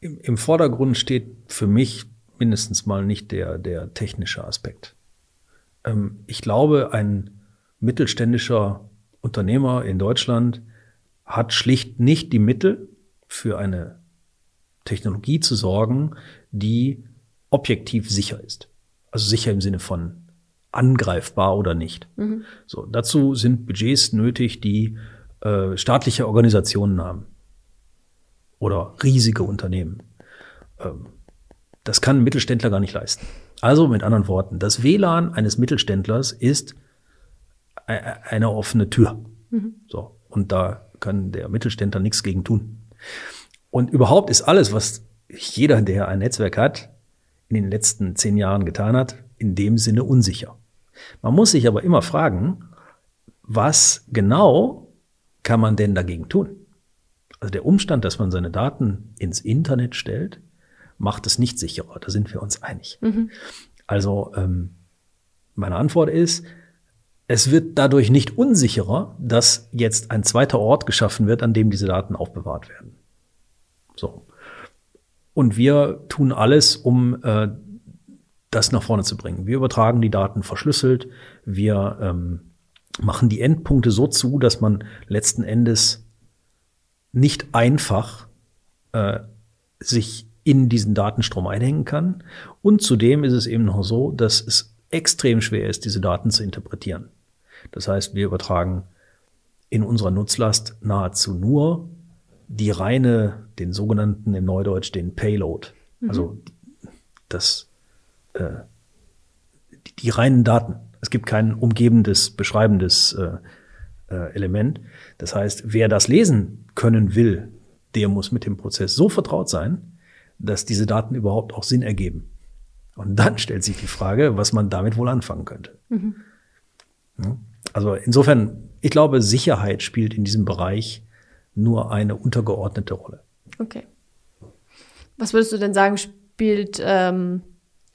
S1: Im, Im, Vordergrund steht für mich mindestens mal nicht der, der technische Aspekt. Ähm, ich glaube, ein mittelständischer Unternehmer in Deutschland hat schlicht nicht die Mittel für eine Technologie zu sorgen, die objektiv sicher ist. Also sicher im Sinne von angreifbar oder nicht. Mhm. So, dazu sind Budgets nötig, die äh, staatliche Organisationen haben oder riesige Unternehmen. Ähm, das kann ein Mittelständler gar nicht leisten. Also mit anderen Worten, das WLAN eines Mittelständlers ist e-, e-, eine offene Tür. Mhm. So, und da kann der Mittelständler nichts gegen tun. Und überhaupt ist alles, was jeder, der ein Netzwerk hat, in den letzten zehn Jahren getan hat, in dem Sinne unsicher. Man muss sich aber immer fragen, was genau kann man denn dagegen tun? Also der Umstand, dass man seine Daten ins Internet stellt, macht es nicht sicherer. Da sind wir uns einig. Mhm. Also ähm, meine Antwort ist, es wird dadurch nicht unsicherer, dass jetzt ein zweiter Ort geschaffen wird, an dem diese Daten aufbewahrt werden. So. Und wir tun alles, um äh, das nach vorne zu bringen. Wir übertragen die Daten verschlüsselt. Wir ähm, machen die Endpunkte so zu, dass man letzten Endes nicht einfach äh, sich in diesen Datenstrom einhängen kann. Und zudem ist es eben noch so, dass es extrem schwer ist, diese Daten zu interpretieren. Das heißt, wir übertragen in unserer Nutzlast nahezu nur die reine, den sogenannten im Neudeutsch, den Payload. Mhm. Also das, äh, die, die, reinen Daten. Es gibt kein umgebendes, beschreibendes äh, äh, Element. Das heißt, wer das lesen können will, der muss mit dem Prozess so vertraut sein, dass diese Daten überhaupt auch Sinn ergeben. Und dann *laughs* stellt sich die Frage, was man damit wohl anfangen könnte. Mhm. Also insofern, ich glaube, Sicherheit spielt in diesem Bereich nur eine untergeordnete Rolle.
S2: Okay. Was würdest du denn sagen, spielt ähm,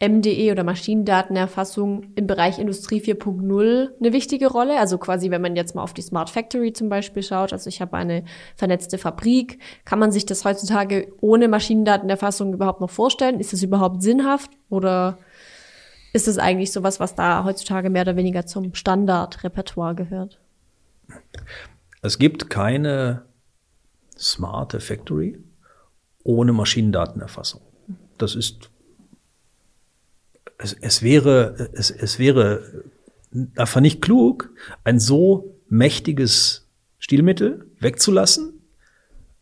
S2: MDE oder Maschinendatenerfassung im Bereich Industrie 4.0 eine wichtige Rolle? Also quasi, wenn man jetzt mal auf die Smart Factory zum Beispiel schaut, also ich habe eine vernetzte Fabrik, kann man sich das heutzutage ohne Maschinendatenerfassung überhaupt noch vorstellen? Ist das überhaupt sinnhaft oder ist es eigentlich sowas, was da heutzutage mehr oder weniger zum Standardrepertoire gehört?
S1: Es gibt keine smarte Factory ohne Maschinendatenerfassung. Das ist es, es wäre, es, es wäre einfach nicht klug, ein so mächtiges Stilmittel wegzulassen,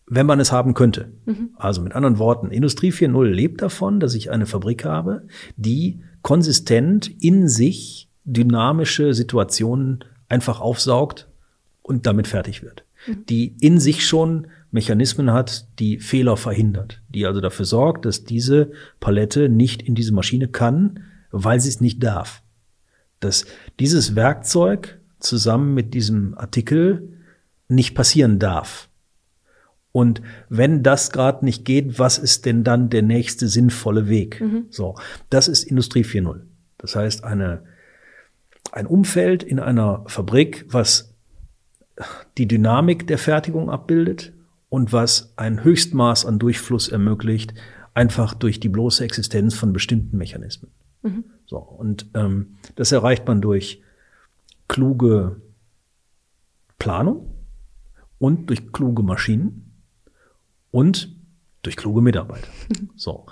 S1: wenn man es haben könnte. Mhm. Also mit anderen Worten, Industrie 4.0 lebt davon, dass ich eine Fabrik habe, die konsistent in sich dynamische Situationen einfach aufsaugt und damit fertig wird. Mhm. Die in sich schon Mechanismen hat, die Fehler verhindert, die also dafür sorgt, dass diese Palette nicht in diese Maschine kann, weil sie es nicht darf. Dass dieses Werkzeug zusammen mit diesem Artikel nicht passieren darf. Und wenn das gerade nicht geht, was ist denn dann der nächste sinnvolle Weg? Mhm. So, das ist Industrie 4.0. Das heißt, eine, ein Umfeld in einer Fabrik, was die Dynamik der Fertigung abbildet, und was ein Höchstmaß an Durchfluss ermöglicht, einfach durch die bloße Existenz von bestimmten Mechanismen. Mhm. So, und ähm, das erreicht man durch kluge Planung und durch kluge Maschinen und durch kluge Mitarbeiter. *laughs* So.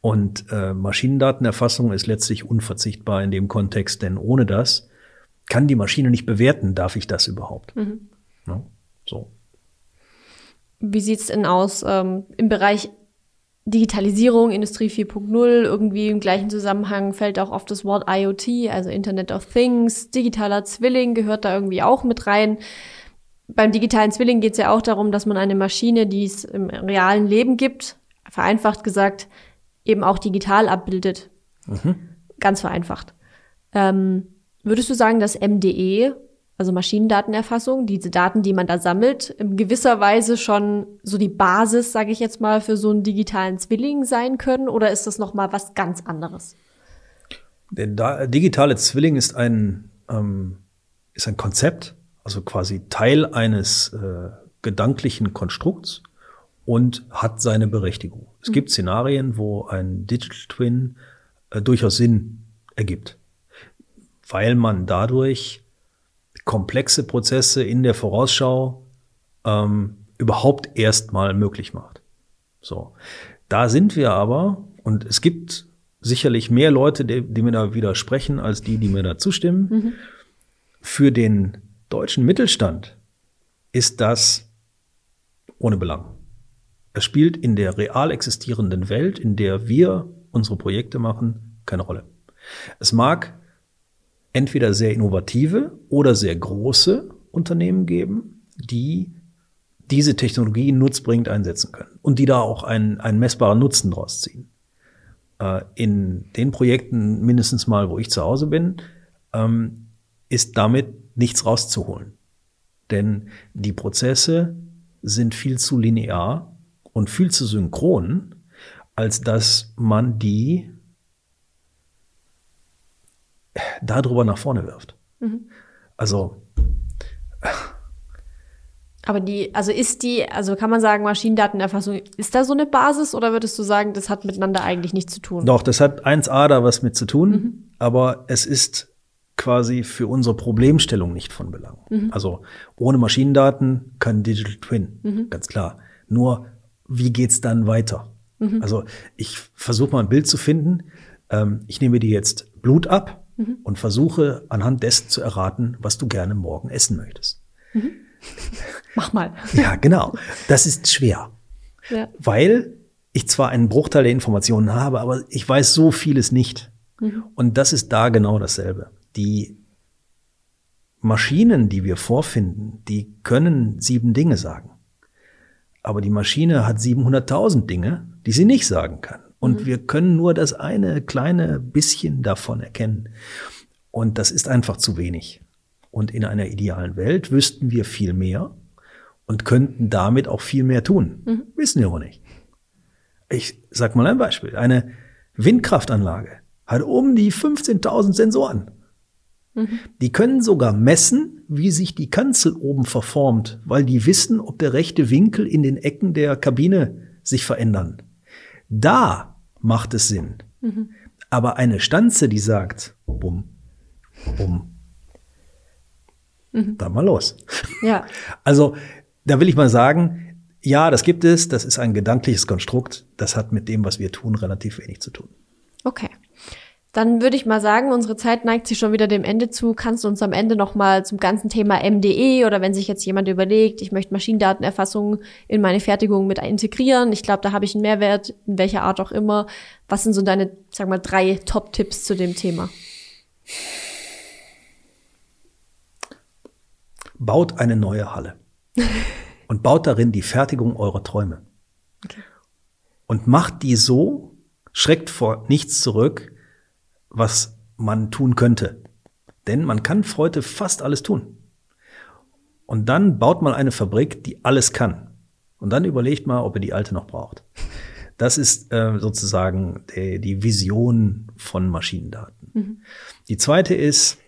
S1: Und äh, Maschinendatenerfassung ist letztlich unverzichtbar in dem Kontext, denn ohne das kann die Maschine nicht bewerten, darf ich das überhaupt. Mhm. No? So.
S2: Wie sieht's denn aus ähm, im Bereich Digitalisierung, Industrie 4.0, irgendwie im gleichen Zusammenhang fällt auch oft das Wort IoT, also Internet of Things, digitaler Zwilling gehört da irgendwie auch mit rein. Beim digitalen Zwilling geht es ja auch darum, dass man eine Maschine, die es im realen Leben gibt, vereinfacht gesagt, eben auch digital abbildet. Mhm. Ganz vereinfacht. Ähm, würdest du sagen, dass MDE also Maschinendatenerfassung, diese Daten, die man da sammelt, in gewisser Weise schon so die Basis, sage ich jetzt mal, für so einen digitalen Zwilling sein können? Oder ist das noch mal was ganz anderes?
S1: Der digitale Zwilling ist ein ähm, ist ein Konzept, also quasi Teil eines äh, gedanklichen Konstrukts und hat seine Berechtigung. Es mhm. gibt Szenarien, wo ein Digital Twin äh, durchaus Sinn ergibt, weil man dadurch komplexe Prozesse in der Vorausschau ähm, überhaupt erstmal möglich macht. So, da sind wir aber und es gibt sicherlich mehr Leute, die, die mir da widersprechen, als die, die mir da zustimmen. Mhm. Für den deutschen Mittelstand ist das ohne Belang. Es spielt in der real existierenden Welt, in der wir unsere Projekte machen, keine Rolle. Es mag entweder sehr innovative oder sehr große Unternehmen geben, die diese Technologie nutzbringend einsetzen können und die da auch einen, einen messbaren Nutzen draus ziehen. Äh, in den Projekten, mindestens mal, wo ich zu Hause bin, ähm, ist damit nichts rauszuholen. Denn die Prozesse sind viel zu linear und viel zu synchron, als dass man die darüber nach vorne wirft. Mhm. Also.
S2: Aber die, also ist die, also kann man sagen, Maschinendatenerfassung, ist da so eine Basis oder würdest du sagen, das hat miteinander eigentlich nichts zu tun?
S1: Doch, das hat 1a da was mit zu tun, mhm. aber es ist quasi für unsere Problemstellung nicht von Belang. Mhm. Also ohne Maschinendaten kein Digital Twin, mhm. ganz klar. Nur, wie geht's dann weiter? Mhm. Also ich versuche mal ein Bild zu finden. Ähm, ich nehme dir jetzt Blut ab mhm. und versuche anhand dessen zu erraten, was du gerne morgen essen möchtest.
S2: Mhm. Mach mal. *laughs*
S1: Ja, genau. Das ist schwer. Ja. Weil ich zwar einen Bruchteil der Informationen habe, aber ich weiß so vieles nicht. Mhm. Und das ist da genau dasselbe. Die Maschinen, die wir vorfinden, die können sieben Dinge sagen. Aber die Maschine hat 700.000 Dinge, die sie nicht sagen kann. Und mhm. wir können nur das eine kleine bisschen davon erkennen. Und das ist einfach zu wenig. Und in einer idealen Welt wüssten wir viel mehr und könnten damit auch viel mehr tun. Mhm. Wissen wir aber nicht. Ich sag mal ein Beispiel. Eine Windkraftanlage hat um die 15.000 Sensoren. Mhm. Die können sogar messen, wie sich die Kanzel oben verformt, weil die wissen, ob der rechte Winkel in den Ecken der Kabine sich verändern. Da macht es Sinn. Mhm. Aber eine Stanze, die sagt, bumm, bumm, mhm. dann mal los.
S2: Ja. *laughs*
S1: Also, da will ich mal sagen, ja, das gibt es, das ist ein gedankliches Konstrukt, das hat mit dem, was wir tun, relativ wenig zu tun.
S2: Okay. Dann würde ich mal sagen, unsere Zeit neigt sich schon wieder dem Ende zu. Kannst du uns am Ende noch mal zum ganzen Thema MDE oder wenn sich jetzt jemand überlegt, ich möchte Maschinendatenerfassung in meine Fertigung mit integrieren, ich glaube, da habe ich einen Mehrwert, in welcher Art auch immer. Was sind so deine, sag mal, drei Top-Tipps zu dem Thema?
S1: Baut eine neue Halle *laughs* und baut darin die Fertigung eurer Träume. Okay. Und macht die so, schreckt vor nichts zurück, was man tun könnte. Denn man kann heute fast alles tun. Und dann baut man eine Fabrik, die alles kann. Und dann überlegt mal, ob ihr die alte noch braucht. Das ist äh, sozusagen die, die Vision von Maschinendaten. Mhm. Die zweite ist,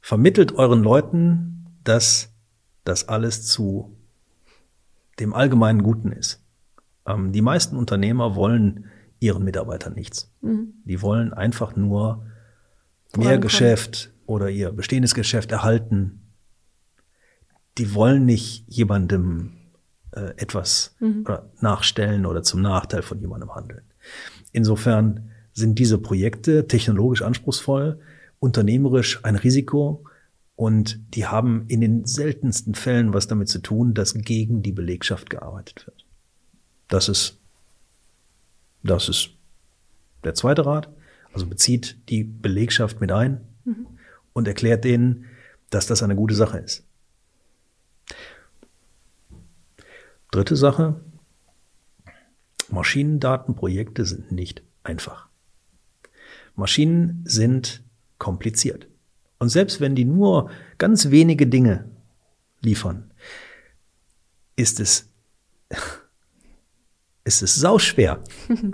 S1: vermittelt euren Leuten, dass das alles zu dem allgemeinen Guten ist. Ähm, die meisten Unternehmer wollen ihren Mitarbeitern nichts. Mhm. Die wollen einfach nur mehr Geschäft oder ihr bestehendes Geschäft erhalten. Die wollen nicht jemandem äh, etwas mhm. oder nachstellen oder zum Nachteil von jemandem handeln. Insofern sind diese Projekte technologisch anspruchsvoll, unternehmerisch ein Risiko und die haben in den seltensten Fällen was damit zu tun, dass gegen die Belegschaft gearbeitet wird. Das ist das ist der zweite Rat. Also bezieht die Belegschaft mit ein mhm. und erklärt denen, dass das eine gute Sache ist. Dritte Sache. Maschinendatenprojekte sind nicht einfach. Maschinen sind kompliziert. Und selbst wenn die nur ganz wenige Dinge liefern, ist es ist es sauschwer, *laughs*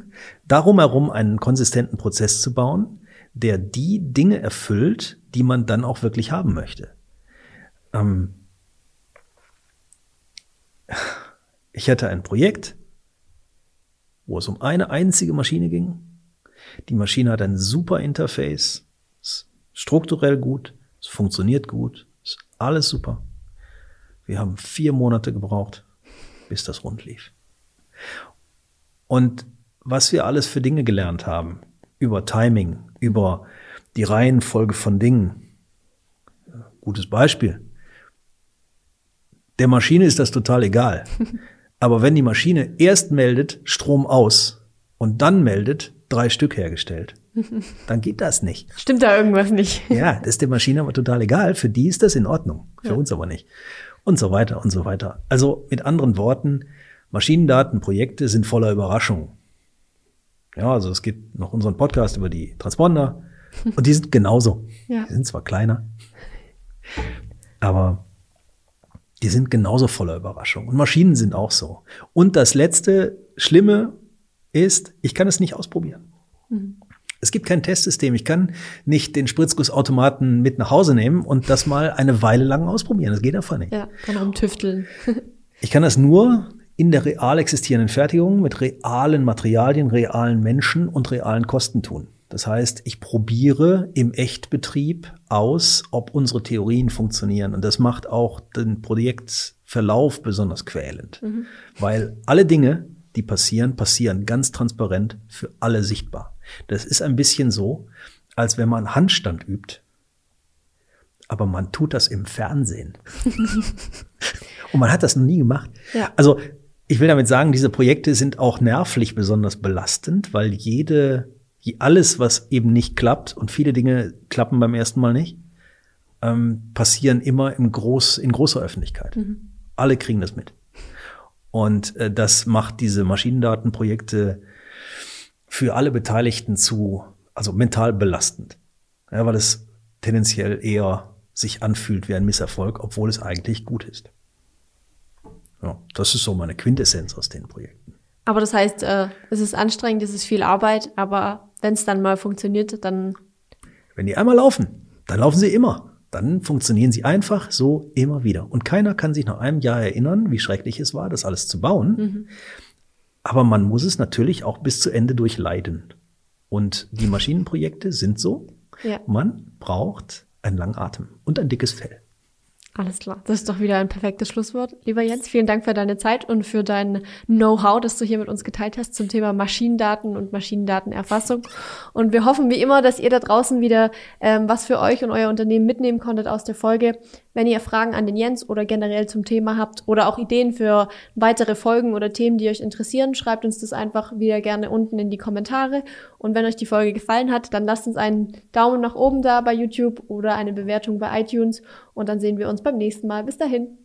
S1: darum herum einen konsistenten Prozess zu bauen, der die Dinge erfüllt, die man dann auch wirklich haben möchte. Ähm ich hatte ein Projekt, wo es um eine einzige Maschine ging. Die Maschine hat ein super Interface, ist strukturell gut, es funktioniert gut, ist alles super. Wir haben vier Monate gebraucht, bis das rund lief. Und was wir alles für Dinge gelernt haben, über Timing, über die Reihenfolge von Dingen. Gutes Beispiel. Der Maschine ist das total egal. *laughs* Aber wenn die Maschine erst meldet, Strom aus und dann meldet, drei Stück hergestellt, *laughs* dann geht das nicht.
S2: Stimmt da irgendwas nicht? *laughs*
S1: Ja, das ist der Maschine aber total egal. Für die ist das in Ordnung. Für ja. uns aber nicht. Und so weiter und so weiter. Also mit anderen Worten, Maschinendatenprojekte sind voller Überraschungen. Ja, also es gibt noch unseren Podcast über die Transponder *laughs* und die sind genauso. Ja. Die sind zwar kleiner, aber die sind genauso voller Überraschungen. Und Maschinen sind auch so. Und das letzte Schlimme ist, ich kann es nicht ausprobieren. Mhm. Es gibt kein Testsystem. Ich kann nicht den Spritzgussautomaten mit nach Hause nehmen und das mal eine Weile lang ausprobieren. Das geht einfach nicht.
S2: Ja, kann rumtüfteln.
S1: ich kann das nur in der real existierenden Fertigung mit realen Materialien, realen Menschen und realen Kosten tun. Das heißt, ich probiere im Echtbetrieb aus, ob unsere Theorien funktionieren. Und das macht auch den Projektverlauf besonders quälend. Mhm. Weil alle Dinge, die passieren, passieren ganz transparent für alle sichtbar. Das ist ein bisschen so, als wenn man Handstand übt. Aber man tut das im Fernsehen. *laughs* Und man hat das noch nie gemacht. Ja. Also ich will damit sagen, diese Projekte sind auch nervlich besonders belastend, weil jede, alles, was eben nicht klappt, und viele Dinge klappen beim ersten Mal nicht, ähm, passieren immer im Groß, in großer Öffentlichkeit. Mhm. Alle kriegen das mit. Und äh, das macht diese Maschinendatenprojekte für alle Beteiligten zu, also mental belastend. Ja, weil es tendenziell eher sich anfühlt wie ein Misserfolg, obwohl es eigentlich gut ist. Ja, das ist so meine Quintessenz aus den Projekten.
S2: Aber das heißt, äh, es ist anstrengend, es ist viel Arbeit, aber wenn es dann mal funktioniert, dann.
S1: Wenn die einmal laufen, dann laufen sie immer. Dann funktionieren sie einfach so immer wieder. Und keiner kann sich nach einem Jahr erinnern, wie schrecklich es war, das alles zu bauen. Mhm. Aber man muss es natürlich auch bis zu Ende durchleiden. Und die Maschinenprojekte sind so. Ja. Man braucht einen langen Atem und ein dickes Fell.
S2: Alles klar. Das ist doch wieder ein perfektes Schlusswort. Lieber Jens, vielen Dank für deine Zeit und für dein Know-how, das du hier mit uns geteilt hast zum Thema Maschinendaten und Maschinendatenerfassung. Und wir hoffen wie immer, dass ihr da draußen wieder ähm, was für euch und euer Unternehmen mitnehmen konntet aus der Folge. Wenn ihr Fragen an den Jens oder generell zum Thema habt oder auch Ideen für weitere Folgen oder Themen, die euch interessieren, schreibt uns das einfach wieder gerne unten in die Kommentare. Und wenn euch die Folge gefallen hat, dann lasst uns einen Daumen nach oben da bei YouTube oder eine Bewertung bei iTunes. Und dann sehen wir uns beim nächsten Mal. Bis dahin.